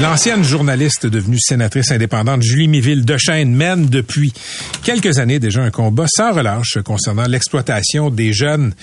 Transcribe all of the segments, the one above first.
L'ancienne journaliste devenue sénatrice indépendante Julie Miville Dechaine mène depuis quelques années déjà un combat sans relâche concernant l'exploitation des jeunes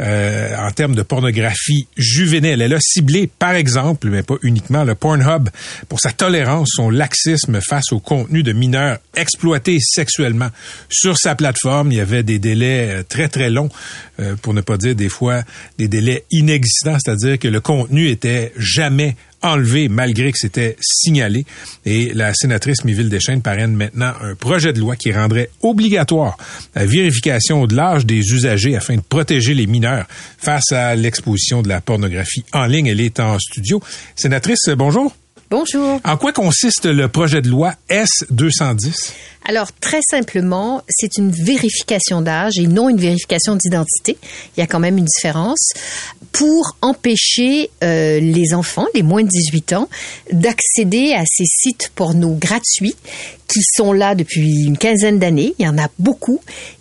euh, en termes de pornographie juvénile. Elle a ciblé, par exemple, mais pas uniquement, le Pornhub pour sa tolérance, son laxisme face au contenu de mineurs exploités sexuellement. Sur sa plateforme, il y avait des délais euh, très très longs, euh, pour ne pas dire des fois des délais inexistants, c'est-à-dire que le contenu était jamais enlevé malgré que c'était signalé. Et la sénatrice Miville Deschênes parraine maintenant un projet de loi qui rendrait obligatoire la vérification de l'âge des usagers afin de protéger les mineurs face à l'exposition de la pornographie en ligne. Elle est en studio. Sénatrice, bonjour. Bonjour. En quoi consiste le projet de loi S210? Alors, très simplement, c'est une vérification d'âge et non une vérification d'identité. Il y a quand même une différence pour empêcher euh, les enfants, les moins de 18 ans, d'accéder à ces sites porno gratuits qui sont là depuis une quinzaine d'années. Il y en a beaucoup.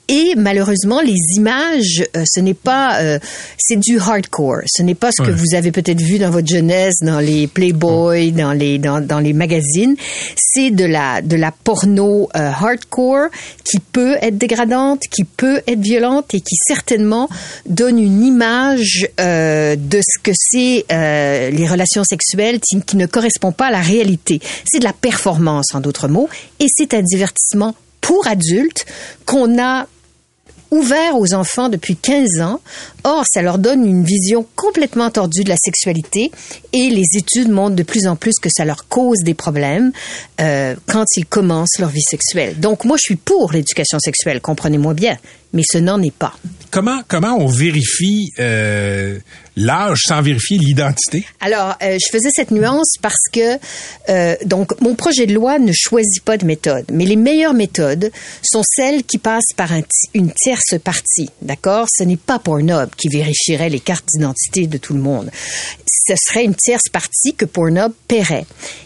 Et malheureusement, les images, euh, ce n'est pas, euh, c'est du hardcore. Ce n'est pas ce que vous avez peut-être vu dans votre jeunesse, dans les Playboy, dans les dans, dans les magazines. C'est de la de la porno euh, hardcore qui peut être dégradante, qui peut être violente et qui certainement donne une image de ce que c'est les relations sexuelles qui, qui ne correspond pas à la réalité. C'est de la performance, en d'autres mots et c'est un divertissement pour adultes qu'on a ouvert aux enfants depuis 15 ans. Or, ça leur donne une vision complètement tordue de la sexualité et les études montrent de plus en plus que ça leur cause des problèmes euh, quand ils commencent leur vie sexuelle. Donc, moi, je suis pour l'éducation sexuelle, comprenez-moi bien, mais ce n'en est pas. Comment, comment on vérifie euh, l'âge sans vérifier l'identité? Alors, euh, je faisais cette nuance parce que, euh, donc, mon projet de loi ne choisit pas de méthode, mais les meilleures méthodes sont celles qui passent par un une tierce partie, d'accord? Ce n'est pas Pornhub qui vérifierait les cartes d'identité de tout le monde. Ce serait une tierce partie que Pornhub paierait.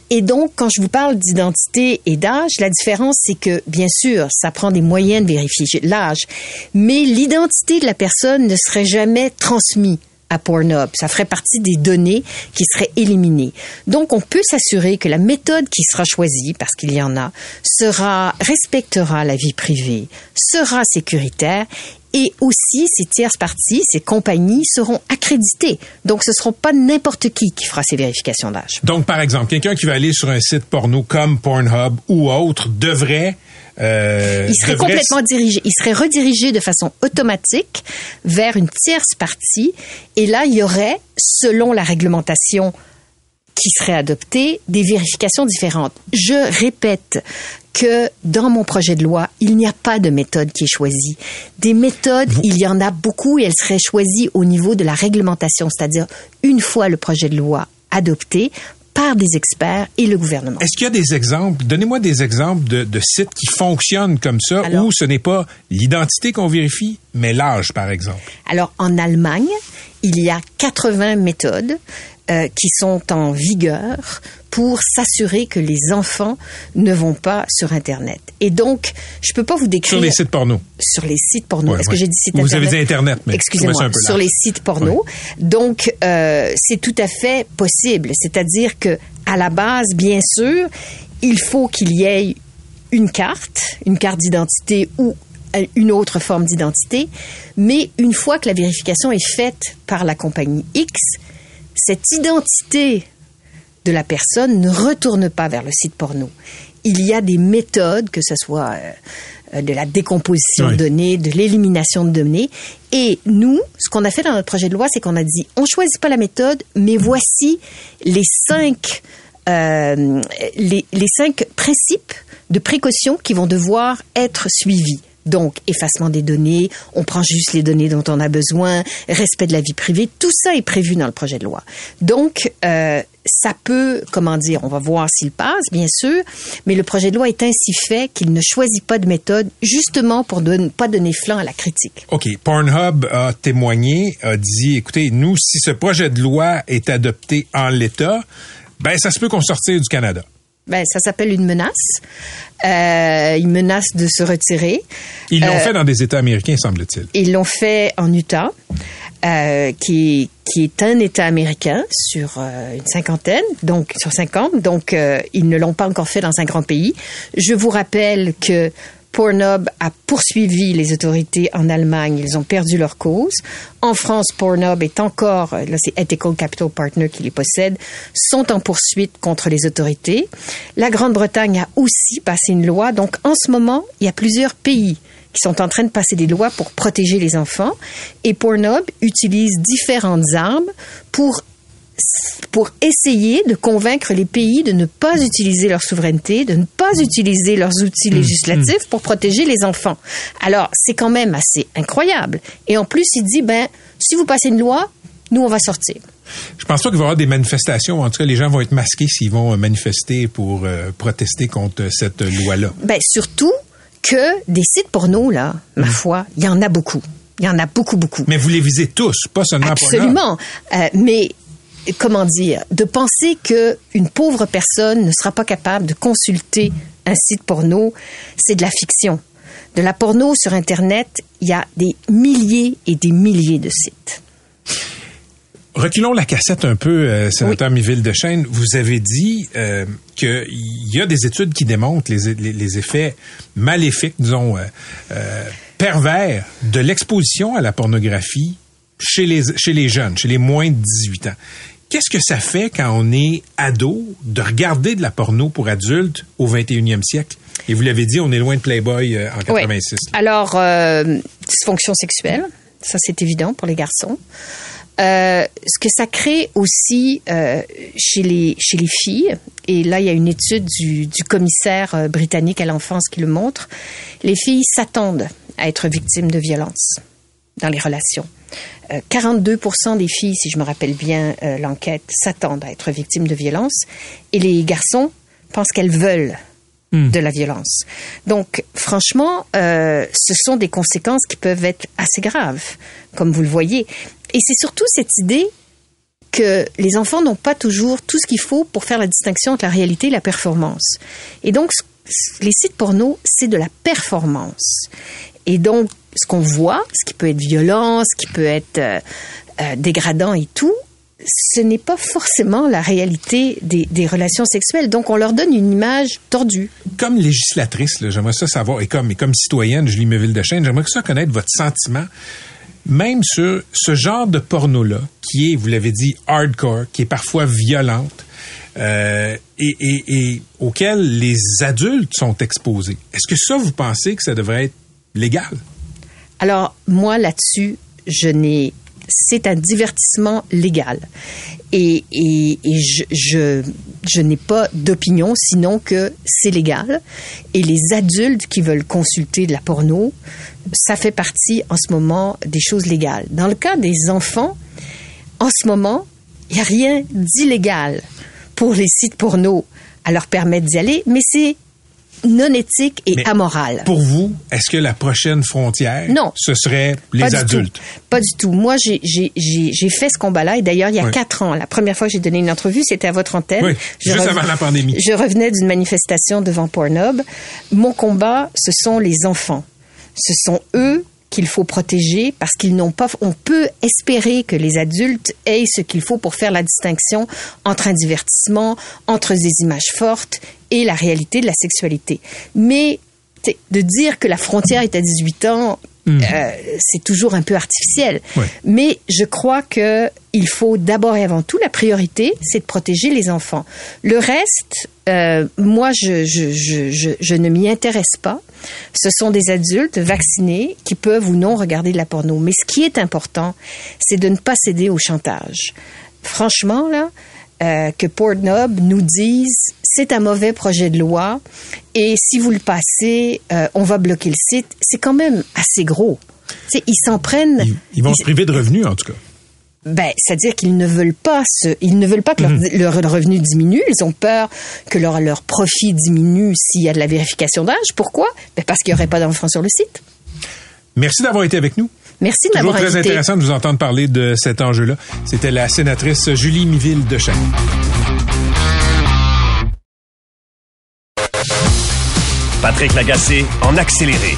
Et donc, quand je vous parle d'identité et d'âge, la différence, c'est que, bien sûr, ça prend des moyens de vérifier l'âge, mais l'identité de la personne ne serait jamais transmise à Pornhub. Ça ferait partie des données qui seraient éliminées. Donc, on peut s'assurer que la méthode qui sera choisie, parce qu'il y en a, sera, respectera la vie privée, sera sécuritaire et aussi, ces tierces parties, ces compagnies seront accréditées. Donc, ce ne seront pas n'importe qui qui fera ces vérifications d'âge. Donc, par exemple, quelqu'un qui va aller sur un site porno comme Pornhub ou autre devrait euh, il serait complètement dirigé, il serait redirigé de façon automatique vers une tierce partie et là il y aurait, selon la réglementation qui serait adoptée, des vérifications différentes. Je répète que dans mon projet de loi, il n'y a pas de méthode qui est choisie. Des méthodes, il y en a beaucoup et elles seraient choisies au niveau de la réglementation, c'est-à-dire une fois le projet de loi adopté, par des experts et le gouvernement. Est-ce qu'il y a des exemples? Donnez-moi des exemples de, sites qui fonctionnent comme ça, où ce n'est pas l'identité qu'on vérifie, mais l'âge, par exemple? Alors, en Allemagne, il y a 80 méthodes euh, qui sont en vigueur pour s'assurer que les enfants ne vont pas sur Internet. Et donc, je peux pas vous décrire... Sur les sites porno. Sur les sites porno. Est-ce que j'ai dit site Vous avez dit Internet, mais Excusez-moi, sur les sites porno. Donc, euh, c'est tout à fait possible. C'est-à-dire que, à la base, bien sûr, il faut qu'il y ait une carte, une carte d'identité ou une autre forme d'identité, mais une fois que la vérification est faite par la compagnie X, cette identité de la personne ne retourne pas vers le site porno. Il y a des méthodes, que ce soit euh, de la décomposition de données, de l'élimination de données. Et nous, ce qu'on a fait dans notre projet de loi, c'est qu'on a dit, on choisit pas la méthode, mais voici les cinq, euh, les, les cinq principes de précaution qui vont devoir être suivis. Donc, effacement des données, on prend juste les données dont on a besoin, respect de la vie privée, tout ça est prévu dans le projet de loi. Donc, euh, ça peut, comment dire, on va voir s'il passe, bien sûr, mais le projet de loi est ainsi fait qu'il ne choisit pas de méthode justement pour ne pas donner flanc à la critique. OK. Pornhub a témoigné, a dit, écoutez, nous, si ce projet de loi est adopté en l'état, ben, ça se peut qu'on sortir du Canada. Ben, ça s'appelle une menace. Euh, ils menacent de se retirer. Ils l'ont Euh, fait dans des États américains, semble-t-il. Ils l'ont fait en Utah, euh, qui, qui est un État américain sur euh, une cinquantaine, donc sur 50. Donc, euh, ils ne l'ont pas encore fait dans un grand pays. Je vous rappelle que Pornhub a poursuivi les autorités en Allemagne. Ils ont perdu leur cause. En France, Pornhub est encore, euh, là c'est Ethical Capital Partner qui les possède, sont en poursuite contre les autorités. La Grande-Bretagne a aussi passé une loi. Donc en ce moment, il y a plusieurs pays qui sont en train de passer des lois pour protéger les enfants. Et Pornhub utilise différentes armes pour pour essayer de convaincre les pays de ne pas utiliser leur souveraineté, de ne pas utiliser leurs outils législatifs pour protéger les enfants. Alors, c'est quand même assez incroyable. Et en plus, il dit, ben, si vous passez une loi, nous, on va sortir. Je pense pas qu'il va y avoir des manifestations. En tout cas, les gens vont être masqués s'ils vont euh, manifester pour euh, protester contre euh, cette loi-là. Ben, surtout que des sites porno, là, ma foi, il y en a beaucoup. Il y en a beaucoup, beaucoup. Mais vous les visez tous, pas seulement. Absolument. Euh, mais comment dire, de penser que une pauvre personne ne sera pas capable de consulter un site porno, c'est de la fiction. De la porno sur Internet, il y a des milliers et des milliers de sites. Reculons la cassette un peu, euh, sénateur Miville de Chêne. Vous avez dit euh, qu'il y a des études qui démontrent les, les- les effets maléfiques, disons, euh, euh, pervers de l'exposition à la pornographie chez les, chez les jeunes, chez les moins de 18 ans. Qu'est-ce que ça fait quand on est ado de regarder de la porno pour adultes au 21e siècle? Et vous l'avez dit, on est loin de Playboy euh, en Ouais. 86. Alors, euh, dysfonction sexuelle, ça c'est évident pour les garçons. Euh, ce que ça crée aussi euh, chez les chez les filles, et là il y a une étude du, du commissaire britannique à l'enfance qui le montre, les filles s'attendent à être victimes de violences dans les relations. Euh, 42% des filles, si je me rappelle bien euh, l'enquête, s'attendent à être victimes de violences, et les garçons pensent qu'elles veulent de la violence. Donc, franchement, euh, ce sont des conséquences qui peuvent être assez graves, comme vous le voyez. Et c'est surtout cette idée que les enfants n'ont pas toujours tout ce qu'il faut pour faire la distinction entre la réalité et la performance. Et donc, les sites porno, c'est de la performance. Et donc, ce qu'on voit, ce qui peut être violent, ce qui peut être euh, euh, dégradant et tout, ce n'est pas forcément la réalité des, relations sexuelles. Donc, on leur donne une image tordue. comme législatrice, j'aimerais ça savoir, et comme, et comme citoyenne, Julie Meville de Chêne, j'aimerais ça connaître votre sentiment, même sur ce genre de porno-là, qui est, vous l'avez dit, hardcore, qui est parfois violente, euh, et, et auquel les adultes sont exposés. Est-ce que ça, vous pensez que ça devrait être légal? Alors, moi, là-dessus, je n'ai. C'est un divertissement légal. Et, et, et je, je, je n'ai pas d'opinion, sinon que c'est légal. Et les adultes qui veulent consulter de la porno, ça fait partie en ce moment des choses légales. Dans le cas des enfants, en ce moment, il n'y a rien d'illégal pour les sites porno à leur permettre d'y aller, mais c'est non éthique et Mais amoral. Pour vous, est-ce que la prochaine frontière, Non. ce serait les Pas du adultes? tout. Pas du tout. Moi, j'ai- fait ce combat-là. Et d'ailleurs, il y a Oui. quatre ans, la première fois que j'ai donné une entrevue, c'était à votre antenne. Oui, Je juste avant la pandémie. Je revenais d'une manifestation devant Pornhub. Mon combat, ce sont les enfants. Ce sont eux qu'il faut protéger parce qu'ils n'ont pas. On peut espérer que les adultes aient ce qu'il faut pour faire la distinction entre un divertissement, entre des images fortes et la réalité de la sexualité. Mais de dire que la frontière est à 18 ans, euh, c'est toujours un peu artificiel. Mais je crois que il faut d'abord et avant tout la priorité, c'est de protéger les enfants. Le reste, euh, moi, je, je, je, je, je ne m'y intéresse pas. Ce sont des adultes vaccinés qui peuvent ou non regarder de la porno. Mais ce qui est important, c'est de ne pas céder au chantage. Franchement, là, euh, que Pornhub nous dise c'est un mauvais projet de loi et si vous le passez, euh, on va bloquer le site. C'est quand même assez gros. Ils s'en prennent. Ils, ils vont ils- se priver de revenus, en tout cas. ben, c'est-à-dire qu'ils ne veulent pas ils ne veulent pas que leur, leur revenu diminue. Ils ont peur que leur, leur profit diminue s'il y a de la vérification d'âge. Pourquoi? Ben, parce qu'il n'y aurait pas d'enfants sur le site. Merci d'avoir été avec nous. Merci de Toujours m'avoir très invité. intéressant de vous entendre parler de cet enjeu-là. C'était la sénatrice Julie Miville de Chêne. Patrick Lagacé en accéléré.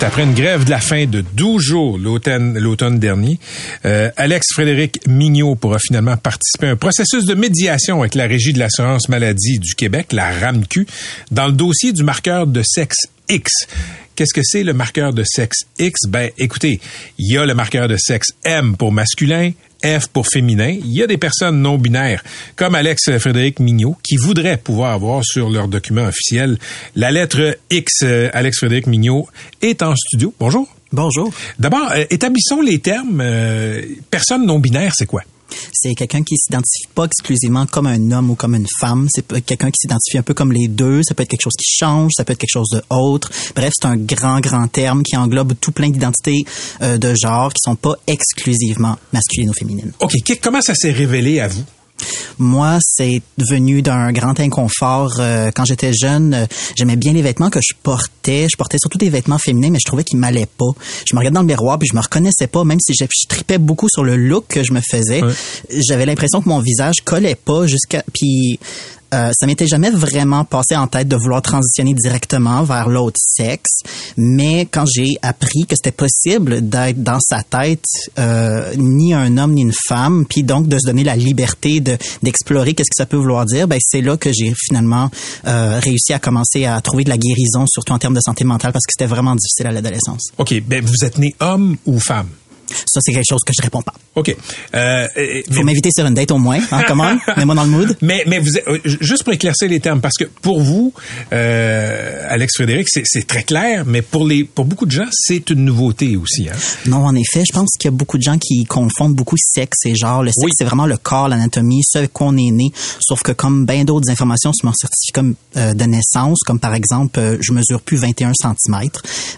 Après une grève de la faim de 12 jours l'automne dernier, euh, Alex Frédéric Mignot pourra finalement participer à un processus de médiation avec la Régie de l'assurance maladie du Québec, la RAMQ, dans le dossier du marqueur de sexe X. Qu'est-ce que c'est le marqueur de sexe X? Ben, écoutez, il y a le marqueur de sexe M pour masculin, F pour féminin, il y a des personnes non binaires, comme Alex Frédéric Mignot, qui voudraient pouvoir avoir sur leur document officiel la lettre X. Euh, Alex Frédéric Mignot est en studio. Bonjour. Bonjour. D'abord, euh, établissons les termes. Euh, personne non binaire, c'est quoi? C'est quelqu'un qui s'identifie pas exclusivement comme un homme ou comme une femme. C'est quelqu'un qui s'identifie un peu comme les deux. Ça peut être quelque chose qui change, ça peut être quelque chose d'autre. Bref, c'est un grand, grand terme qui englobe tout plein d'identités euh, de genre qui sont pas exclusivement masculines ou féminines. OK. Comment ça s'est révélé à vous? Moi, c'est venu d'un grand inconfort. Euh, quand j'étais jeune, euh, j'aimais bien les vêtements que je portais. Je portais surtout des vêtements féminins, mais je trouvais qu'ils m'allaient pas. Je me regardais dans le miroir puis je me reconnaissais pas, même si je, tripais beaucoup sur le look que je me faisais. J'avais l'impression que mon visage collait pas jusqu'à. Puis euh, ça m'était jamais vraiment passé en tête de vouloir transitionner directement vers l'autre sexe, mais quand j'ai appris que c'était possible d'être dans sa tête euh, ni un homme ni une femme, puis donc de se donner la liberté de d'explorer qu'est-ce que ça peut vouloir dire, ben c'est là que j'ai finalement euh, réussi à commencer à trouver de la guérison, surtout en termes de santé mentale, parce que c'était vraiment difficile à l'adolescence. Ok, ben vous êtes né homme ou femme? Ça, c'est quelque chose que je réponds pas. OK. Euh, Faut m'inviter sur une date au moins, hein, comment? Mets-moi dans le mood. Mais, mais vous, euh, juste pour éclaircir les termes, parce que pour vous, euh, Alex Frédéric, c'est très clair, mais pour les pour beaucoup de gens, c'est une nouveauté aussi. Hein? Non, en effet, je pense qu'il y a beaucoup de gens qui confondent beaucoup sexe et genre. Le sexe, c'est vraiment le corps, l'anatomie, ce avec quoi on est né. Sauf que comme bien d'autres informations sur mon certificat euh, de naissance, comme par exemple, euh, je mesure plus 21 cm,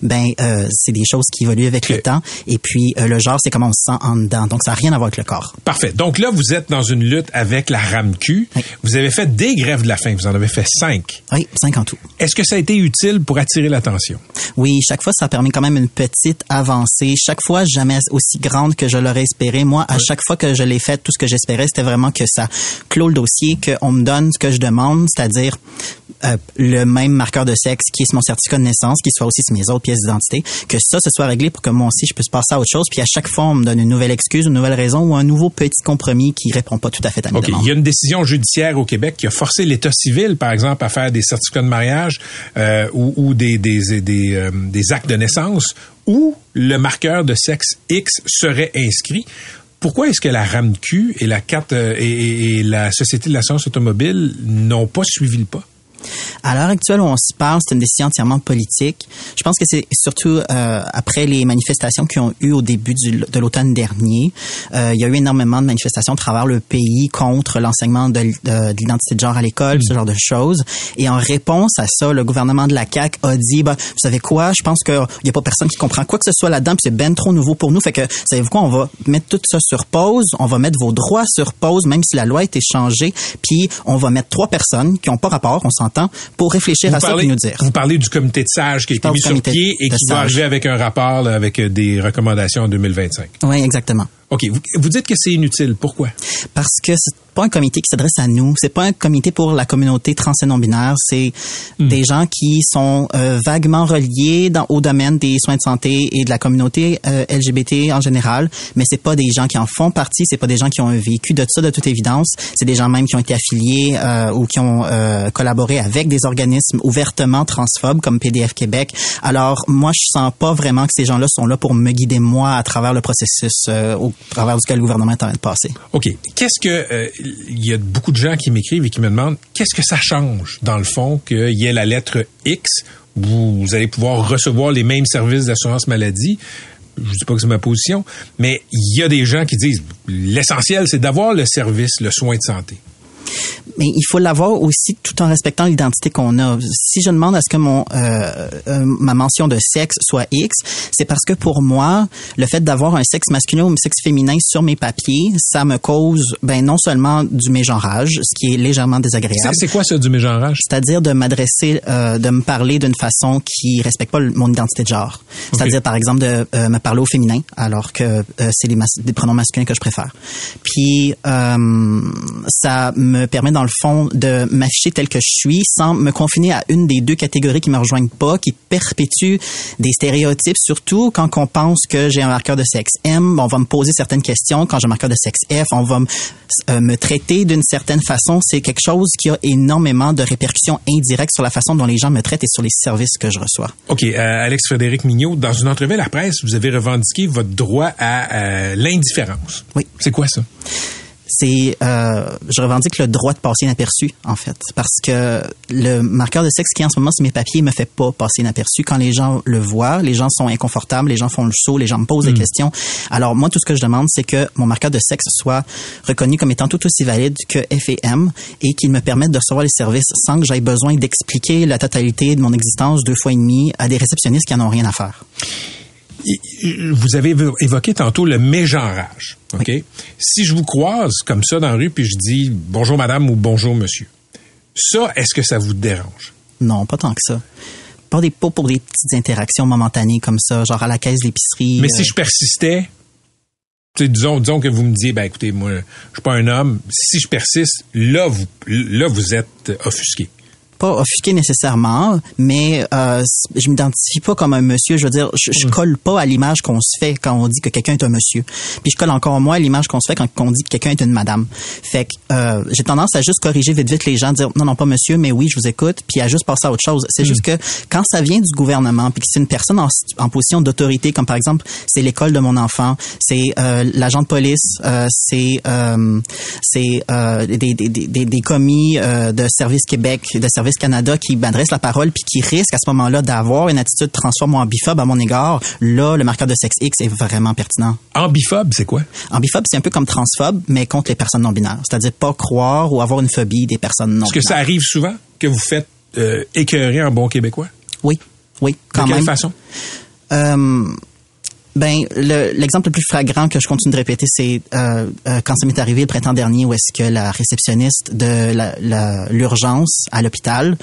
ben euh, c'est des choses qui évoluent avec le temps. Et puis le genre, c'est comment on se sent en dedans. Donc, ça n'a rien à voir avec le corps. Parfait. Donc là, vous êtes dans une lutte avec la RAMQ. Vous avez fait des grèves de la faim. Vous en avez fait cinq. Oui, cinq en tout. Est-ce que ça a été utile pour attirer l'attention? Oui, chaque fois, ça permet quand même une petite avancée. Chaque fois, jamais aussi grande que je l'aurais espéré. Moi, à chaque fois que je l'ai fait, tout ce que j'espérais, c'était vraiment que ça clôt le dossier, qu'on me donne ce que je demande, c'est-à-dire euh, le même marqueur de sexe qui est mon certificat de naissance, qui soit aussi sur mes autres pièces d'identité, que ça, se soit réglé pour que moi aussi, je puisse passer à autre chose. Puis à chaque fois, on me donne une nouvelle excuse, une nouvelle raison ou un nouveau petit compromis qui répond pas tout à fait à mes okay. Il y a une décision judiciaire au Québec qui a forcé l'État civil, par exemple, à faire des certificats de mariage euh, ou, ou, des, des, des, euh, des actes de naissance où le marqueur de sexe X serait inscrit. Pourquoi est-ce que la RAMQ et la carte et, et, la Société de l'assurance automobile n'ont pas suivi le pas? À l'heure actuelle où on se parle, c'est une décision entièrement politique. Je pense que c'est surtout euh, après les manifestations qui ont eu au début du, de l'automne dernier. Euh, il y a eu énormément de manifestations à travers le pays contre l'enseignement de, de, l'identité de genre à l'école, ce genre de choses. Et en réponse à ça, le gouvernement de la CAQ a dit, bah, vous savez quoi, je pense qu'il n'y a pas personne qui comprend quoi que ce soit là-dedans, puis c'est ben trop nouveau pour nous. Fait que, savez-vous quoi, on va mettre tout ça sur pause, on va mettre vos droits sur pause, même si la loi a été changée, puis on va mettre trois personnes qui n'ont pas rapport, on pour réfléchir à ça et nous dire. Vous parlez du comité de sages qui a été mis sur pied et qui va arriver avec un rapport avec des recommandations en 2025. Oui, exactement. OK. Vous, dites que c'est inutile. Pourquoi? Parce que c'est pas un comité qui s'adresse à nous. C'est pas un comité pour la communauté trans et non-binaire. C'est hmm. des gens qui sont euh, vaguement reliés dans, au domaine des soins de santé et de la communauté euh, LGBT en général. Mais c'est pas des gens qui en font partie. C'est pas des gens qui ont un vécu de ça de toute évidence. C'est des gens même qui ont été affiliés euh, ou qui ont collaboré avec des organismes ouvertement transphobes comme PDF Québec. Alors, moi, je sens pas vraiment que ces gens-là sont là pour me guider moi à travers le processus au à travers duquel le gouvernement est en train de passer. OK. Qu'est-ce que euh, il y a beaucoup de gens qui m'écrivent et qui me demandent qu'est-ce que ça change dans le fond qu'il y ait la lettre X vous, vous allez pouvoir recevoir les mêmes services d'assurance maladie? Je dis pas que c'est ma position, mais il y a des gens qui disent l'essentiel c'est d'avoir le service, le soin de santé mais il faut l'avoir aussi tout en respectant l'identité qu'on a. Si je demande à ce que mon euh, euh, ma mention de sexe soit X, c'est parce que pour moi, le fait d'avoir un sexe masculin ou un sexe féminin sur mes papiers, ça me cause ben non seulement du mégenrage, ce qui est légèrement désagréable. C'est quoi ça du mégenrage? C'est-à-dire de m'adresser, euh, de me parler d'une façon qui respecte pas mon identité de genre. C'est-à-dire par exemple de euh, me parler au féminin alors que euh, c'est les, les, pronoms masculins que je préfère. Puis ça me permet dans le fond de m'afficher tel que je suis sans me confiner à une des deux catégories qui me rejoignent pas, qui perpétue des stéréotypes, surtout quand on pense que j'ai un marqueur de sexe M, on va me poser certaines questions. Quand j'ai un marqueur de sexe F, on va me, euh, me traiter d'une certaine façon. C'est quelque chose qui a énormément de répercussions indirectes sur la façon dont les gens me traitent et sur les services que je reçois. OK. Euh, Alex Frédéric Mignot, dans une entrevue à la presse, vous avez revendiqué votre droit à euh, l'indifférence. Oui. C'est quoi ça? C'est euh, je revendique le droit de passer inaperçu en fait. Parce que le marqueur de sexe qui en ce moment c'est mes papiers me fait pas passer inaperçu. Quand les gens le voient les gens sont inconfortables les gens font le saut les gens me posent des questions. Alors moi tout ce que je demande c'est que mon marqueur de sexe soit reconnu comme étant tout aussi valide que F et M et qu'il me permette de recevoir les services sans que j'aie besoin d'expliquer la totalité de mon existence deux fois et demi à des réceptionnistes qui en ont rien à faire vous avez évoqué tantôt le mégenrage. OK? Si je vous croise comme ça dans la rue puis je dis bonjour madame ou bonjour monsieur, ça, est-ce que ça vous dérange? Non, pas tant que ça. Pas, des, pas pour des petites interactions momentanées comme ça, genre à la caisse d'épicerie. Mais si je persistais, disons, disons que vous me disiez, ben écoutez, moi, je suis pas un homme. Si je persiste, là, vous, là, vous êtes offusqué pas offusqué nécessairement, mais euh, je m'identifie pas comme un monsieur. Je veux dire, je, je colle pas à l'image qu'on se fait quand on dit que quelqu'un est un monsieur. Puis je colle encore moins à l'image qu'on se fait quand on dit que quelqu'un est une madame. Fait que euh, j'ai tendance à juste corriger vite vite les gens, dire non non pas monsieur, mais oui je vous écoute, puis à juste passer à autre chose. C'est juste que quand ça vient du gouvernement, puis que c'est une personne en, en position d'autorité, comme par exemple c'est l'école de mon enfant, c'est euh, l'agent de police, euh, c'est euh, c'est euh, des, des, des, des commis euh, de Service Québec, de Service Canada qui m'adresse la parole puis qui risque à ce moment-là d'avoir une attitude transforme en biphobe à mon égard, là, le marqueur de sexe X est vraiment pertinent. Ambiphobe, c'est quoi? Ambiphobe, c'est un peu comme transphobe, mais contre les personnes non binaires. C'est-à-dire pas croire ou avoir une phobie des personnes non binaires. Est-ce que ça arrive souvent que vous faites euh, écœurer en bon québécois? Oui, oui, quand de même. quelle façon? Euh, ben, l'exemple le, plus flagrant que je continue de répéter, c'est euh, euh, quand ça m'est arrivé le printemps dernier, où est-ce que la réceptionniste de l'urgence à l'hôpital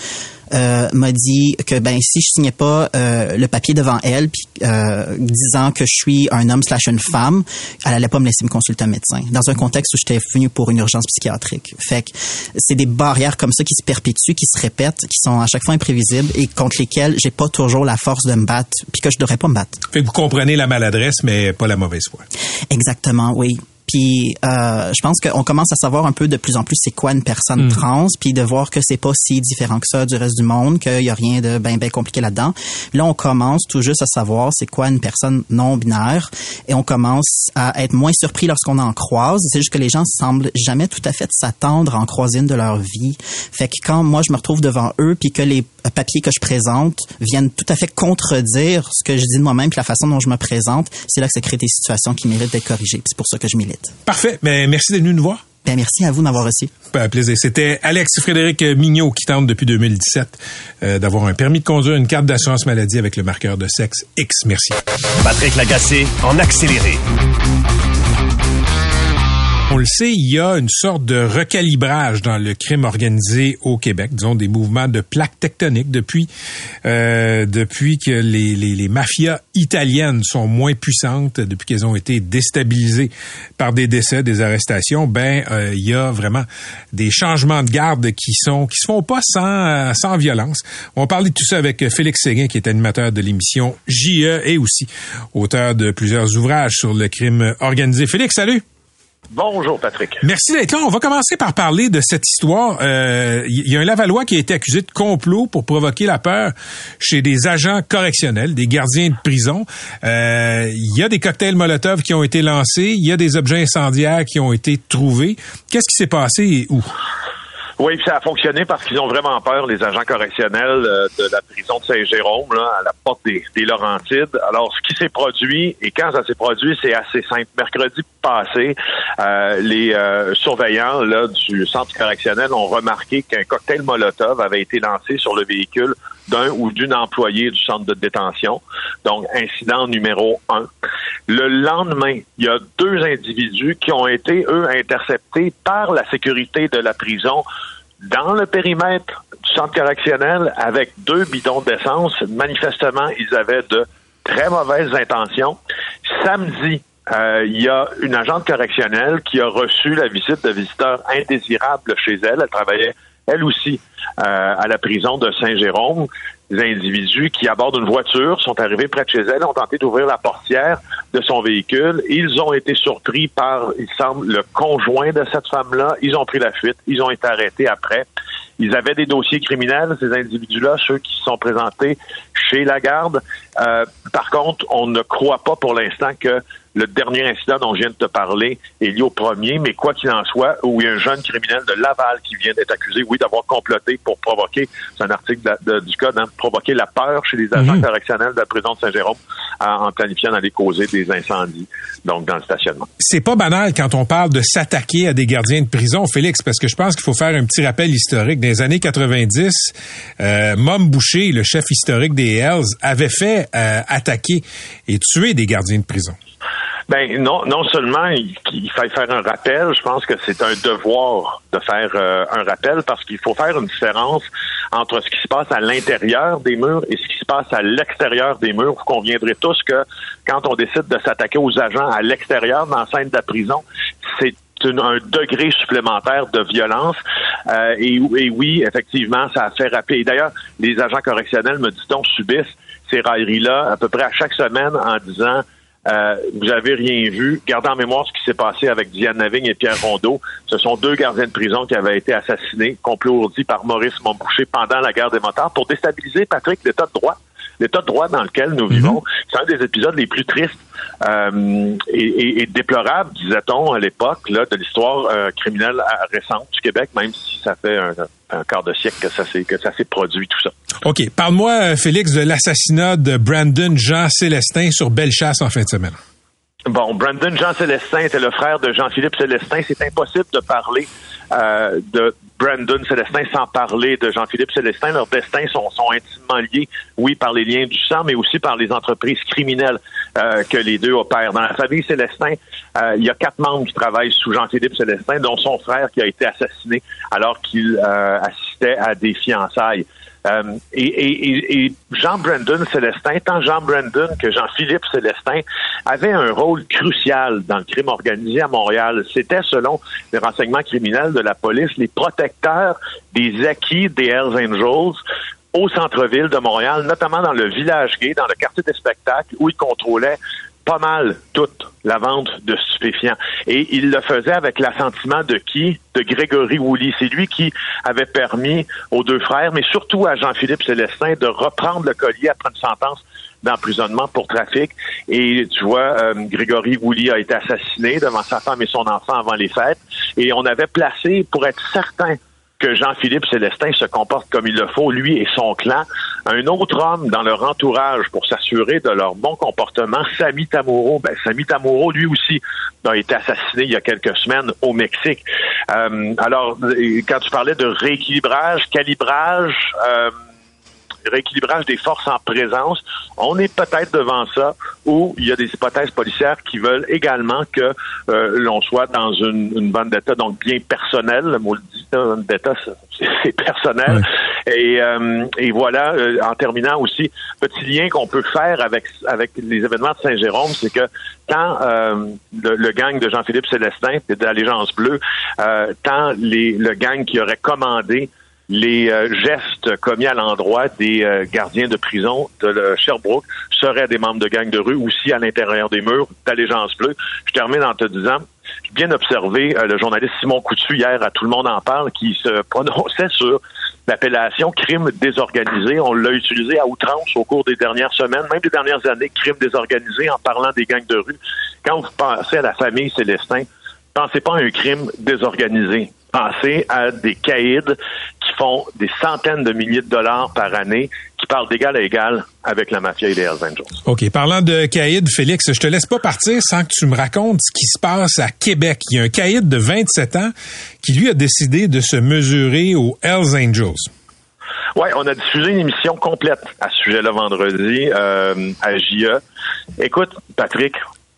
euh, m'a dit que ben si je signais pas euh, le papier devant elle, puis euh, disant que je suis un homme slash une femme, elle allait pas me laisser me consulter un médecin. Dans un contexte où j'étais venu pour une urgence psychiatrique. Fait que c'est des barrières comme ça qui se perpétuent, qui se répètent, qui sont à chaque fois imprévisibles et contre lesquelles j'ai pas toujours la force de me battre, puis que je devrais pas me battre. Fait que vous comprenez la maladresse, mais pas la mauvaise foi. Exactement, oui. Puis euh, je pense qu'on commence à savoir un peu de plus en plus c'est quoi une personne Mm. trans, puis de voir que c'est pas si différent que ça du reste du monde, qu'il y a rien de ben ben compliqué là-dedans. Là, on commence tout juste à savoir c'est quoi une personne non binaire, et on commence à être moins surpris lorsqu'on en croise. C'est juste que les gens semblent jamais tout à fait s'attendre à en croiser une de leur vie. Fait que quand moi je me retrouve devant eux, puis que les papiers que je présente viennent tout à fait contredire ce que je dis de moi-même, puis la façon dont je me présente, c'est là que ça crée des situations qui méritent d'être corrigées. C'est pour ça que je milite. Parfait. Mais merci d'être venu nous voir. Ben, merci à vous d'avoir reçu. Un plaisir. C'était Alex Frédéric Mignot qui tente depuis 2017 euh, d'avoir un permis de conduire, une carte d'assurance maladie avec le marqueur de sexe X. Merci. Patrick Lagacé en accéléré. On le sait, il y a une sorte de recalibrage dans le crime organisé au Québec, disons des mouvements de plaques tectoniques depuis euh, depuis que les, les, les, mafias italiennes sont moins puissantes, depuis qu'elles ont été déstabilisées par des décès, des arrestations. Ben, euh, il y a vraiment des changements de garde qui sont qui se font pas sans sans violence. On parler de tout ça avec Félix Séguin, qui est animateur de l'émission JE et aussi auteur de plusieurs ouvrages sur le crime organisé. Félix, salut. Bonjour, Patrick. Merci d'être là. On va commencer par parler de cette histoire. Il euh, y a un Lavallois qui a été accusé de complot pour provoquer la peur chez des agents correctionnels, des gardiens de prison. Il euh, y a des cocktails Molotov qui ont été lancés. Il y a des objets incendiaires qui ont été trouvés. Qu'est-ce qui s'est passé et où? Oui, puis ça a fonctionné parce qu'ils ont vraiment peur, les agents correctionnels euh, de la prison de Saint-Jérôme, à la porte des, des Laurentides. Alors, ce qui s'est produit, et quand ça s'est produit, c'est assez simple. Mercredi passé, euh, les euh, surveillants là, du centre correctionnel ont remarqué qu'un cocktail Molotov avait été lancé sur le véhicule d'un ou d'une employée du centre de détention. Donc, incident numéro un. Le lendemain, il y a deux individus qui ont été, eux, interceptés par la sécurité de la prison dans le périmètre du centre correctionnel avec deux bidons d'essence. Manifestement, ils avaient de très mauvaises intentions. Samedi, euh, il y a une agente correctionnelle qui a reçu la visite de visiteurs indésirables chez elle. Elle travaillait, elle aussi, euh, à la prison de Saint-Jérôme. Des individus qui abordent une voiture sont arrivés près de chez elle, ont tenté d'ouvrir la portière de son véhicule. Ils ont été surpris par, il semble, le conjoint de cette femme-là. Ils ont pris la fuite. Ils ont été arrêtés après. Ils avaient des dossiers criminels, ces individus-là, ceux qui sont présentés chez la garde. Euh, par contre, on ne croit pas pour l'instant que le dernier incident dont je viens de te parler est lié au premier, mais quoi qu'il en soit, où il y a un jeune criminel de Laval qui vient d'être accusé, oui, d'avoir comploté pour provoquer, c'est un article du code, hein, provoquer la peur chez les agents mhm. correctionnels de la prison de Saint-Jérôme en planifiant d'aller causer des incendies, donc dans le stationnement. C'est pas banal quand on parle de s'attaquer à des gardiens de prison, Félix, parce que je pense qu'il faut faire un petit rappel historique. Dans les années 90, euh, Mom Boucher, le chef historique des Hells, avait fait euh, attaquer et tuer des gardiens de prison. Ben non, non seulement il, il faut faire un rappel, je pense que c'est un devoir de faire euh, un rappel parce qu'il faut faire une différence entre ce qui se passe à l'intérieur des murs et ce qui se passe à l'extérieur des murs. Vous conviendrez tous que quand on décide de s'attaquer aux agents à l'extérieur dans l'enceinte de la prison, c'est un degré supplémentaire de violence. Euh, et, et, oui, effectivement, ça a fait rappeler. D'ailleurs, les agents correctionnels, me dit-on, subissent ces railleries-là à peu près à chaque semaine en disant euh, vous avez rien vu. Gardez en mémoire ce qui s'est passé avec Diane Navigne et Pierre Rondeau. Ce sont deux gardiens de prison qui avaient été assassinés, complot par Maurice Montboucher pendant la guerre des motards pour déstabiliser, Patrick, l'état de droit l'état de droit dans lequel nous vivons. Mhm. C'est un des épisodes les plus tristes euh, et, déplorables, disait-on, à l'époque de l'histoire euh, criminelle récente du Québec, même si ça fait un, quart de siècle que ça s'est que ça s'est produit tout ça. OK. Parle-moi, euh, Félix, de l'assassinat de Brandon Jean Célestin sur Bellechasse en fin de semaine. Bon, Brandon Jean Célestin était le frère de Jean-Philippe Célestin. C'est impossible de parler euh, de Brandon Célestin sans parler de Jean-Philippe Célestin. Leurs destins sont, sont, intimement liés, oui, par les liens du sang, mais aussi par les entreprises criminelles euh, que les deux opèrent. Dans la famille Célestin, euh, il y a quatre membres qui travaillent sous Jean-Philippe Célestin, dont son frère qui a été assassiné alors qu'il assistait à des fiançailles. Euh, et, Jean Brandon Célestin, tant Jean Brandon que Jean-Philippe Célestin avaient un rôle crucial dans le crime organisé à Montréal. C'était, selon les renseignements criminels de la police, les protecteurs des acquis des Hells Angels au centre-ville de Montréal, notamment dans le village gay, dans le quartier des spectacles, où ils contrôlaient pas mal toute la vente de stupéfiants. Et il le faisait avec l'assentiment de qui? De Grégory Woolley. C'est lui qui avait permis aux deux frères, mais surtout à Jean-Philippe Célestin, de reprendre le collier après une sentence d'emprisonnement pour trafic. Et tu vois, euh, Grégory Woolley a été assassiné devant sa femme et son enfant avant les fêtes. Et on avait placé, pour être certain que Jean-Philippe Célestin se comporte comme il le faut, lui et son clan. Un autre homme dans leur entourage pour s'assurer de leur bon comportement, Sami Tamuro. Ben, Sami Tamuro, lui aussi, a été assassiné il y a quelques semaines au Mexique. Euh, alors, quand tu parlais de rééquilibrage, calibrage, euh, rééquilibrage des forces en présence, on est peut-être devant ça, où il y a des hypothèses policières qui veulent également que euh, l'on soit dans une, une bande d'État, donc bien personnelle, le mot dit, d'État, c'est personnel. Et, euh, et voilà, euh, en terminant aussi, petit lien qu'on peut faire avec avec les événements de Saint-Jérôme, c'est que tant le, le, gang de Jean-Philippe Célestin et de l'Allégeance bleue, tant les, le gang qui aurait commandé les euh, gestes commis à l'endroit des euh, gardiens de prison de Sherbrooke seraient des membres de gangs de rue aussi à l'intérieur des murs d'Allégeance Bleue. Je termine en te disant, j'ai bien observé euh, le journaliste Simon Coutu hier à Tout le monde en parle qui se prononçait sur l'appellation crime désorganisé. On l'a utilisé à outrance au cours des dernières semaines, même des dernières années, crime désorganisé en parlant des gangs de rue. Quand vous pensez à la famille Célestin, pensez pas à un crime désorganisé. Pensez à des caïds qui font des centaines de milliers de dollars par année, qui parlent d'égal à égal avec la mafia et les Hells Angels. OK. Parlant de caïd, Félix, je te laisse pas partir sans que tu me racontes ce qui se passe à Québec. Il y a un caïd de 27 ans qui, lui, a décidé de se mesurer aux Hells Angels. Oui, on a diffusé une émission complète à ce sujet-là vendredi euh, à JE. Écoute, Patrick,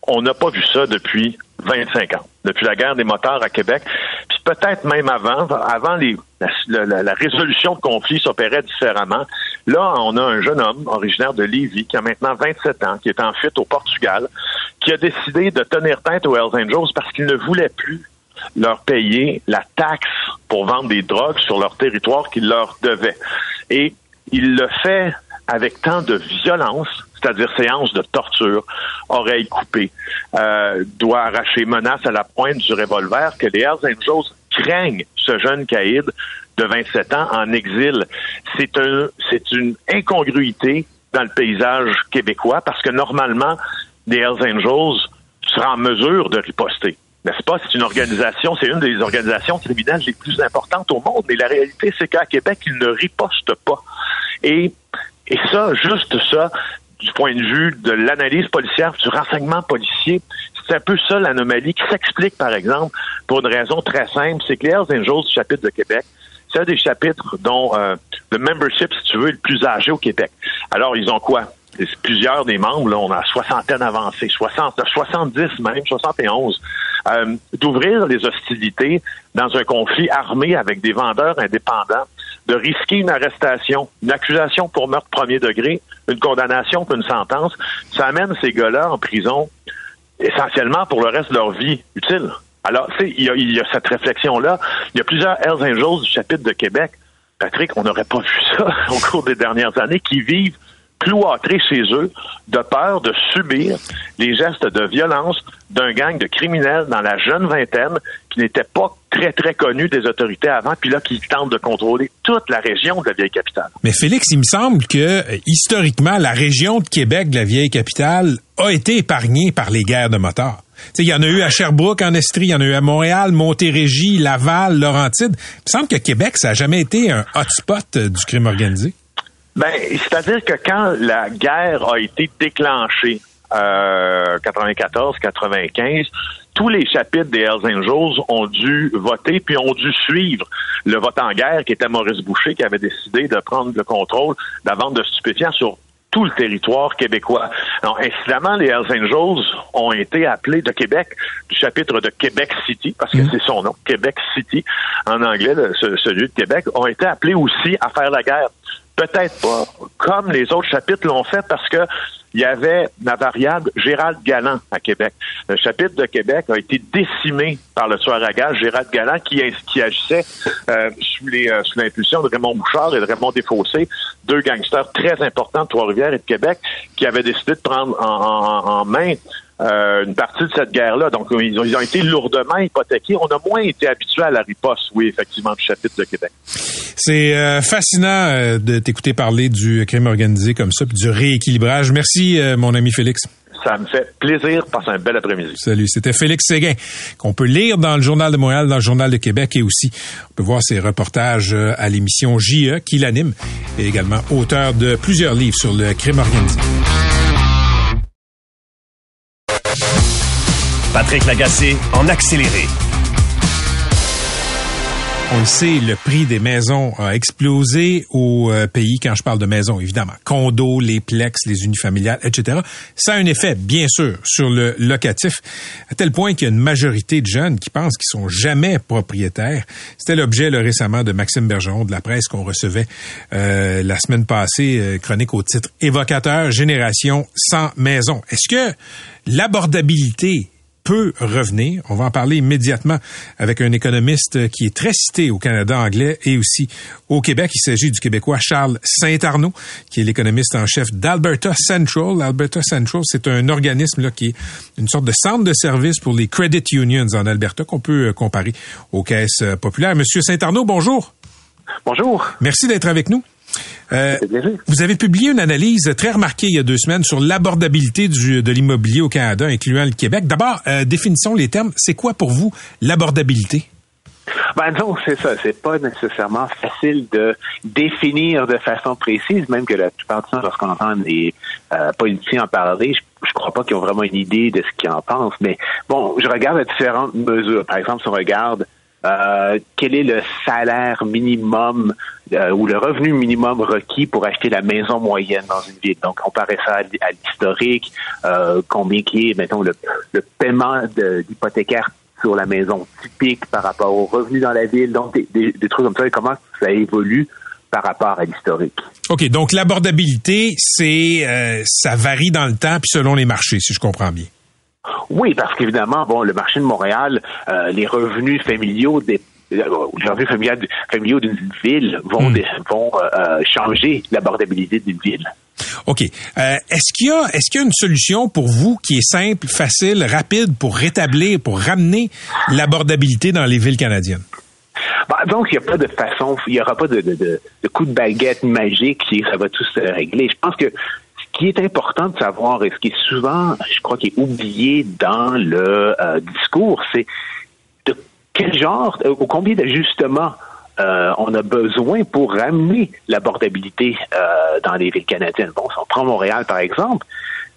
on n'a pas vu ça depuis 25 ans, depuis la guerre des moteurs à Québec, puis peut-être même avant, avant la, résolution de conflits s'opérait différemment. Là, on a un jeune homme originaire de Lévis qui a maintenant 27 ans, qui est en fuite au Portugal, qui a décidé de tenir tête aux Hells Angels parce qu'il ne voulait plus leur payer la taxe pour vendre des drogues sur leur territoire qu'il leur devait. Et il le fait avec tant de violence, c'est-à-dire séance de torture, oreilles coupées, euh, doigts arrachés, menaces à la pointe du revolver, que les Hells Angels craignent ce jeune caïd de 27 ans en exil. C'est un, c'est une incongruité dans le paysage québécois parce que normalement, les Hells Angels seraient en mesure de riposter. N'est-ce pas? C'est une organisation, c'est une des organisations criminelles les plus importantes au monde, mais la réalité, c'est qu'à Québec, ils ne ripostent pas. Et, et ça, juste ça, du point de vue de l'analyse policière, du renseignement policier, c'est un peu ça l'anomalie qui s'explique, par exemple, pour une raison très simple, c'est que les Hells Angels du chapitre de Québec, c'est un des chapitres dont euh, le membership, si tu veux, est le plus âgé au Québec. Alors, ils ont quoi? Plusieurs des membres, là, on a soixantaine avancée, 60, 70 même, 71, euh, d'ouvrir les hostilités dans un conflit armé avec des vendeurs indépendants, de risquer une arrestation, une accusation pour meurtre premier degré, une condamnation une sentence, ça amène ces gars-là en prison essentiellement pour le reste de leur vie utile. Alors, tu sais, il y a, cette réflexion-là. Il y a plusieurs Hells Angels du chapitre de Québec. Patrick, on n'aurait pas vu ça au cours des dernières années, qui vivent cloîtrés chez eux de peur de subir les gestes de violence d'un gang de criminels dans la jeune vingtaine qui n'était pas très, très connu des autorités avant, puis là, qui tentent de contrôler toute la région de la vieille capitale. Mais Félix, il me semble que, euh, historiquement, la région de Québec, de la vieille capitale, a été épargnée par les guerres de motards. Il y en a eu à Sherbrooke, en Estrie, il y en a eu à Montréal, Montérégie, Laval, Laurentide. Il me semble que Québec, ça n'a jamais été un hotspot euh, du crime organisé. Ben, c'est-à-dire que quand la guerre a été déclenchée, euh, 94-95, tous les chapitres des Hells Angels ont dû voter puis ont dû suivre le vote en guerre qui était Maurice Boucher qui avait décidé de prendre le contrôle de la vente de stupéfiants sur tout le territoire québécois. Alors, incidemment, les Hells Angels ont été appelés de Québec, du chapitre de Québec City, parce que mmh. c'est son nom, Québec City, en anglais, celui de Québec, ont été appelés aussi à faire la guerre. Peut-être pas comme les autres chapitres l'ont fait, parce que il y avait la variable Gérald Galland à Québec. Le chapitre de Québec a été décimé par le tueur à gage Gérald Galland qui, agissait euh, sous euh, l'impulsion de Raymond Bouchard et de Raymond Desfossés, deux gangsters très importants de Trois-Rivières et de Québec, qui avaient décidé de prendre en, main euh, une partie de cette guerre-là. Donc, ils ont, ils ont, été lourdement hypothéqués. On a moins été habitués à la riposte, oui, effectivement, du chapitre de Québec. C'est euh, fascinant euh, de t'écouter parler du crime organisé comme ça, puis du rééquilibrage. Merci, euh, mon ami Félix. Ça me fait plaisir. Passe un bel après-midi. Salut. C'était Félix Séguin, qu'on peut lire dans le Journal de Montréal, dans le Journal de Québec et aussi, on peut voir ses reportages à l'émission JE qui l'anime et également auteur de plusieurs livres sur le crime organisé. On le sait, le prix des maisons a explosé au euh, pays quand je parle de maisons, évidemment. Condos, les plex, les unifamiliales, etc. Ça a un effet, bien sûr, sur le locatif, à tel point qu'il y a une majorité de jeunes qui pensent qu'ils sont jamais propriétaires. C'était l'objet récemment de Maxime Bergeron de la presse qu'on recevait euh, la semaine passée, euh, chronique au titre évocateur Génération sans maison. Est-ce que l'abordabilité peut revenir. On va en parler immédiatement avec un économiste qui est très cité au Canada anglais et aussi au Québec. Il s'agit du Québécois Charles Saint-Arnaud, qui est l'économiste en chef d'Alberta Central. Alberta Central, c'est un organisme là, qui est une sorte de centre de service pour les credit unions en Alberta qu'on peut euh, comparer aux caisses euh, populaires. Monsieur Saint-Arnaud, bonjour. Bonjour. Merci d'être avec nous. Euh, vous avez publié une analyse très remarquée il y a deux semaines sur l'abordabilité de l'immobilier au Canada, incluant le Québec. D'abord, euh, définissons les termes. C'est quoi pour vous l'abordabilité? Ben non, c'est ça. C'est pas nécessairement facile de définir de façon précise, même que la plupart du temps, lorsqu'on entend les euh, politiciens en parler, je, je crois pas qu'ils ont vraiment une idée de ce qu'ils en pensent. Mais bon, je regarde les différentes mesures. Par exemple, si on regarde euh, quel est le salaire minimum euh, ou le revenu minimum requis pour acheter la maison moyenne dans une ville? Donc, comparer ça à, l'historique, euh, combien qui est, mettons, le, le paiement d'hypothécaire sur la maison typique par rapport aux revenus dans la ville? Donc, des, des, trucs comme ça et comment ça évolue par rapport à l'historique? OK, donc l'abordabilité, c'est ça varie dans le temps puis selon les marchés, si je comprends bien. Oui, parce qu'évidemment, bon, le marché de Montréal, euh, les revenus familiaux des les revenus familiaux d'une ville vont, Hmm. vont euh, changer l'abordabilité d'une ville. OK. Euh, est-ce qu'il y a est-ce qu'il y a une solution pour vous qui est simple, facile, rapide pour rétablir, pour ramener l'abordabilité dans les villes canadiennes? Bah, donc, il n'y a pas de façon, il n'y aura pas de, de, de, de coup de baguette magique qui ça va tout se régler. Je pense que qui est important de savoir et ce qui est souvent, je crois, qui est oublié dans le euh, discours, c'est de quel genre, euh, ou combien d'ajustements euh, on a besoin pour ramener l'abordabilité dans les villes canadiennes. Bon, si on prend Montréal, par exemple,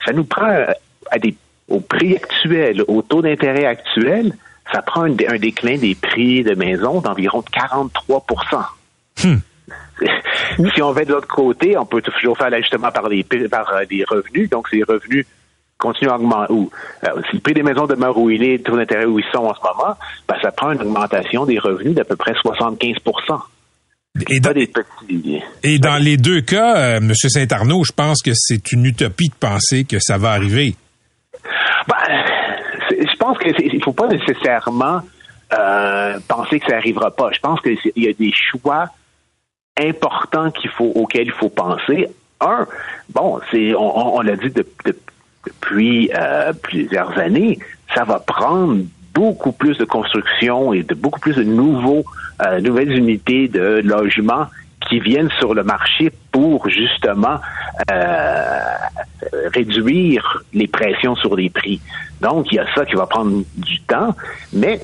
ça nous prend à des, au prix actuel, au taux d'intérêt actuel, ça prend un, un déclin des prix de maison d'environ 43 Si on va de l'autre côté, on peut toujours faire l'ajustement par les par euh, revenus. Donc, si les revenus continuent à augmenter, ou euh, si le prix des maisons demeure où il est, le taux d'intérêt où ils sont en ce moment, ben, ça prend une augmentation des revenus d'à peu près 75 Et dans, des petits. et dans les deux cas, euh, M. Saint-Arnaud, je pense que c'est une utopie de penser que ça va arriver. Ben, je pense qu'il ne faut pas nécessairement euh, penser que ça n'arrivera pas. Je pense qu'il y a des choix importants qu'il faut, auxquels il faut penser. Un, bon, c'est on, l'a dit de- de- depuis euh, plusieurs années, ça va prendre beaucoup plus de construction et de beaucoup plus de nouveaux, euh, nouvelles unités de logement qui viennent sur le marché pour justement euh, réduire les pressions sur les prix. Donc, il y a ça qui va prendre du temps, mais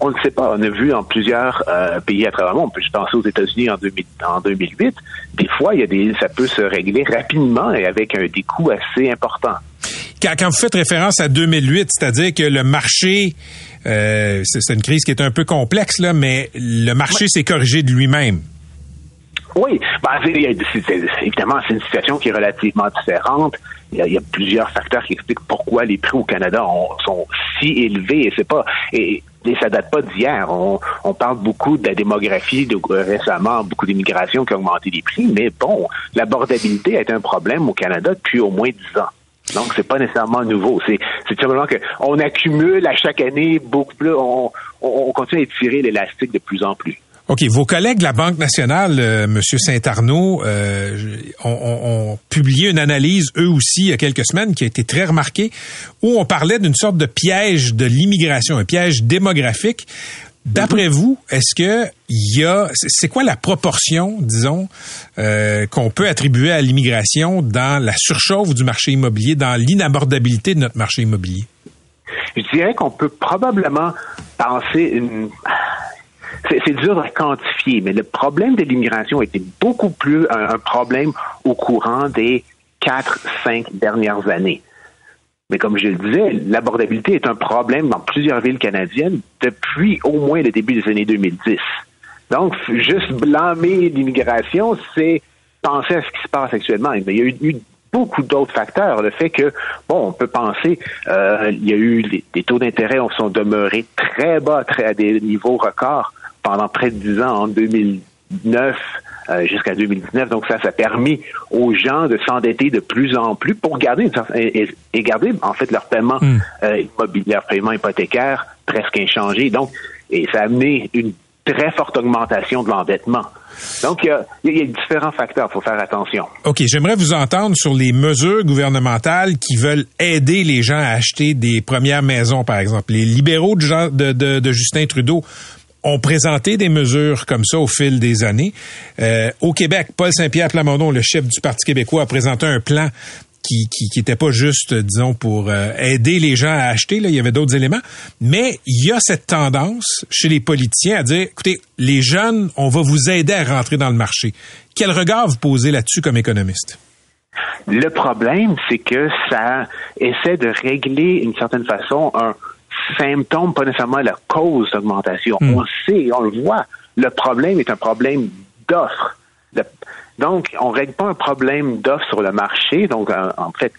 on ne sait pas. On a vu dans plusieurs euh, pays à travers le monde, on peut juste penser aux États-Unis en, 2000 en 2008, des fois, il y a des, ça peut se régler rapidement et avec un, des coûts assez importants. Quand, quand vous faites référence à 2008, c'est-à-dire que le marché, euh, c'est une crise qui est un peu complexe, là, mais le marché s'est corrigé de lui-même. Oui, ben, évidemment, c'est une situation qui est relativement différente. Il y, a, il y a plusieurs facteurs qui expliquent pourquoi les prix au Canada ont- sont si élevés. Et c'est pas et, et ça date pas d'hier. On, parle beaucoup de la démographie de, euh, récemment, beaucoup d'immigration qui a augmenté les prix, mais bon, l'abordabilité a été un problème au Canada depuis au moins dix ans. Donc, c'est pas nécessairement nouveau. C'est, c'est simplement que on accumule à chaque année beaucoup plus, on, on, on continue à étirer l'élastique de plus en plus. OK, vos collègues de la Banque nationale, euh, Monsieur Saint-Arnaud, euh, ont, ont- ont publié une analyse, eux aussi, il y a quelques semaines, qui a été très remarquée, où on parlait d'une sorte de piège de l'immigration, un piège démographique. D'après vous, est-ce que il y a, c'est quoi la proportion, disons, euh, qu'on peut attribuer à l'immigration dans la surchauffe du marché immobilier, dans l'inabordabilité de notre marché immobilier? Je dirais qu'on peut probablement penser une. C'est dur à quantifier, mais le problème de l'immigration était beaucoup plus un, problème au courant des quatre, cinq dernières années. Mais comme je le disais, l'abordabilité est un problème dans plusieurs villes canadiennes depuis au moins le début des années 2010. Donc, juste blâmer l'immigration, c'est penser à ce qui se passe actuellement. Il y a eu, eu beaucoup d'autres facteurs. Le fait que, bon, on peut penser, euh, il y a eu les, les taux d'intérêt sont demeurés très bas, très à des niveaux records pendant près de 10 ans, en 2009 euh, jusqu'à 2019. Donc ça, ça a permis aux gens de s'endetter de plus en plus pour garder et, et- garder en fait leur paiement Mm. euh, immobilier, leur paiement hypothécaire presque inchangé. Donc, et ça a amené une très forte augmentation de l'endettement. Donc, il y a, il y a différents facteurs. Il faut faire attention. OK, j'aimerais vous entendre sur les mesures gouvernementales qui veulent aider les gens à acheter des premières maisons, par exemple. Les libéraux de Justin Trudeau ont présenté des mesures comme ça au fil des années. Euh, au Québec, Paul Saint-Pierre Plamondon, le chef du Parti québécois, a présenté un plan qui qui, pas juste, disons, pour euh, aider les gens à acheter. Là, il y avait d'autres éléments, mais il y a cette tendance chez les politiciens à dire, écoutez, les jeunes, on va vous aider à rentrer dans le marché. Quel regard vous posez là-dessus comme économiste? Le problème, c'est que ça essaie de régler, d'une certaine façon, un symptôme, pas nécessairement la cause d'augmentation. On sait, on le voit, le problème est un problème d'offre. Le- Donc, on règle pas un problème d'offre sur le marché. Donc, en, fait,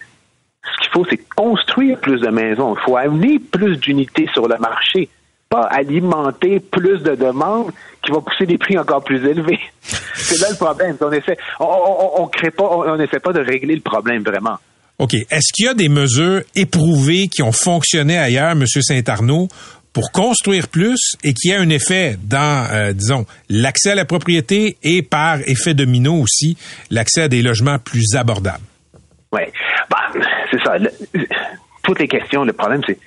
ce qu'il faut, c'est construire plus de maisons. Il faut amener plus d'unités sur le marché, pas alimenter plus de demandes qui vont pousser des prix encore plus élevés. c'est là le problème. On essaie, on, on, on crée pas, on, on essaie pas de régler le problème vraiment. OK. Est-ce qu'il y a des mesures éprouvées qui ont fonctionné ailleurs, M. Saint-Arnaud, pour construire plus et qui a un effet dans, euh, disons, l'accès à la propriété et par effet domino aussi, l'accès à des logements plus abordables? Oui. Bah, c'est ça. toutes les questions, le problème, c'est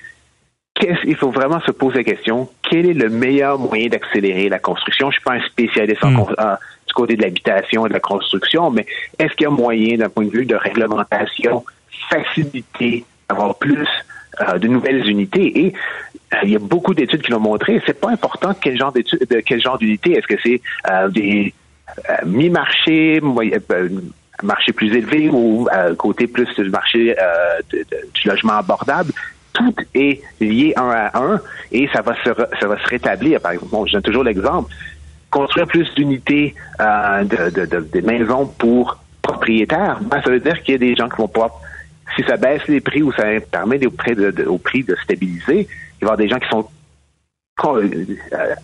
il faut vraiment se poser la question quel est le meilleur moyen d'accélérer la construction? Je suis pas un spécialiste en, hmm. du côté de l'habitation et de la construction, mais est-ce qu'il y a moyen, d'un point de vue de réglementation, faciliter, avoir plus euh, de nouvelles unités Et euh, il y a beaucoup d'études qui l'ont montré. C'est pas important quel genre quel genre d'unité. Est-ce que c'est euh, des mi-marchés, marché plus élevé ou côté plus du marché du logement abordable? Tout est lié un à un et ça va se, ça va se rétablir. Par exemple, je donne toujours l'exemple, construire plus d'unités de, maisons pour propriétaires, ben, ça veut dire qu'il y a des gens qui vont pouvoir, si ça baisse les prix ou ça permet au prix de, au prix de stabiliser, il va y avoir des gens qui sont euh,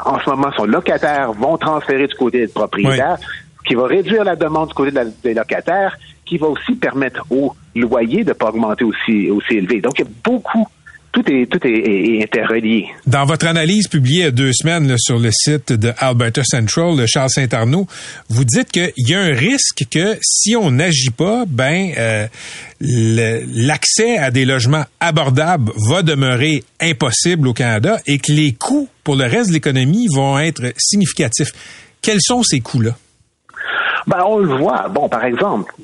en ce moment sont locataires, vont transférer du côté des propriétaires, qui va réduire la demande du côté des locataires, qui va aussi permettre aux loyers de ne pas augmenter aussi, aussi élevé. Donc, il y a beaucoup tout est tout est, interrelié. Dans votre analyse publiée il y a deux semaines sur le site de Alberta Central, de Charles Saint-Arnaud, vous dites qu'il y a un risque que si on n'agit pas, ben euh, l'accès à des logements abordables va demeurer impossible au Canada et que les coûts pour le reste de l'économie vont être significatifs. Quels sont ces coûts-là? Ben, on le voit. Bon, par exemple,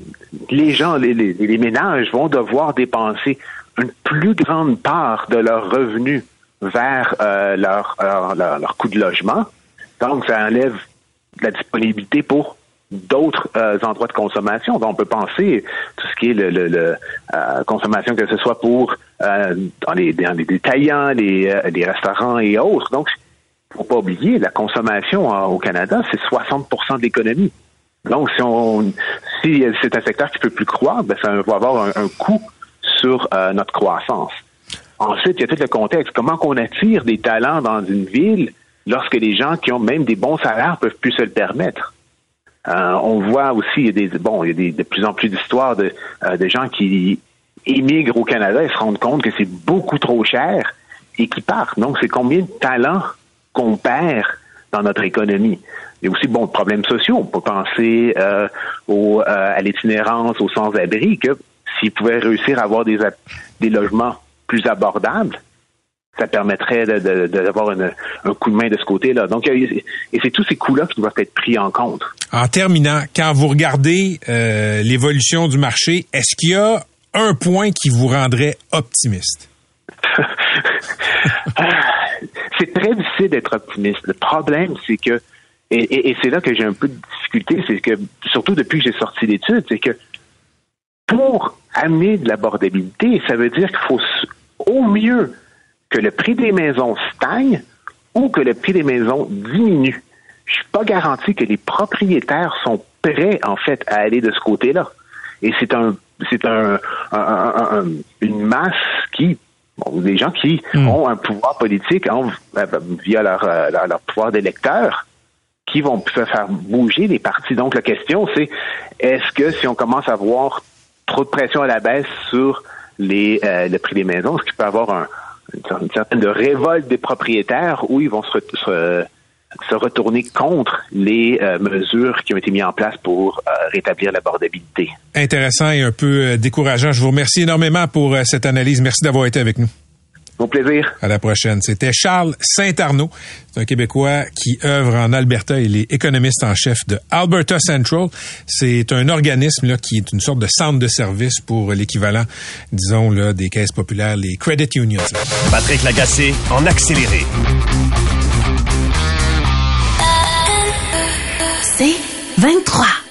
les gens, les, les ménages vont devoir dépenser une plus grande part de leurs revenus vers euh, leur, leur, coût de logement. Donc, ça enlève la disponibilité pour d'autres euh, endroits de consommation. Donc, on peut penser tout ce qui est le, le, euh, consommation, que ce soit pour dans les, dans, les, détaillants, les, les restaurants et autres. Donc, faut pas oublier, la consommation au Canada, c'est 60 de l'économie. Donc, si on si c'est un secteur qui peut plus croître, ben, ça va avoir un coût sur euh, notre croissance. Ensuite, il y a tout le contexte. Comment qu'on attire des talents dans une ville lorsque les gens qui ont même des bons salaires peuvent plus se le permettre? Euh, on voit aussi, il y a des, bon, il y a de plus en plus d'histoires de, euh, gens qui émigrent au Canada et se rendent compte que c'est beaucoup trop cher et qui partent. Donc, c'est combien de talents qu'on perd dans notre économie? Il y a aussi bon problèmes sociaux. On peut penser au, à l'itinérance, aux sans-abri, que s'ils pouvaient réussir à avoir des, des logements plus abordables, ça permettrait d'avoir de, un coup de main de ce côté-là. Donc, et c'est tous ces coûts-là qui doivent être pris en compte. En terminant, quand vous regardez euh, l'évolution du marché, est-ce qu'il y a un point qui vous rendrait optimiste? c'est très difficile d'être optimiste. Le problème, c'est que, et, et c'est là que j'ai un peu de difficulté, c'est que, surtout depuis que j'ai sorti l'étude, c'est que pour amener de l'abordabilité, ça veut dire qu'il faut au mieux que le prix des maisons stagne ou que le prix des maisons diminue. Je suis pas garanti que les propriétaires sont prêts, en fait, à aller de ce côté-là. Et c'est un, c'est un, une masse qui, bon, des gens qui hmm. ont un pouvoir politique via leur, euh, leur, leur pouvoir d'électeur, qui vont faire bouger les partis. Donc la question, c'est est-ce que si on commence à voir trop de pression à la baisse sur les, euh, le prix des maisons, ce qui peut avoir un, une, certaine de révolte des propriétaires où ils vont se, se, retourner contre les euh, mesures qui ont été mises en place pour euh, rétablir l'abordabilité. Intéressant et un peu décourageant. Je vous remercie énormément pour cette analyse. Merci d'avoir été avec nous. Mon plaisir. À la prochaine. C'était Charles Saint-Arnaud. C'est un Québécois qui œuvre en Alberta. Il est économiste en chef de Alberta Central. C'est un organisme là, qui est une sorte de centre de service pour l'équivalent, disons, là, des caisses populaires, les credit unions. Patrick Lagacé en accéléré. C'est 23.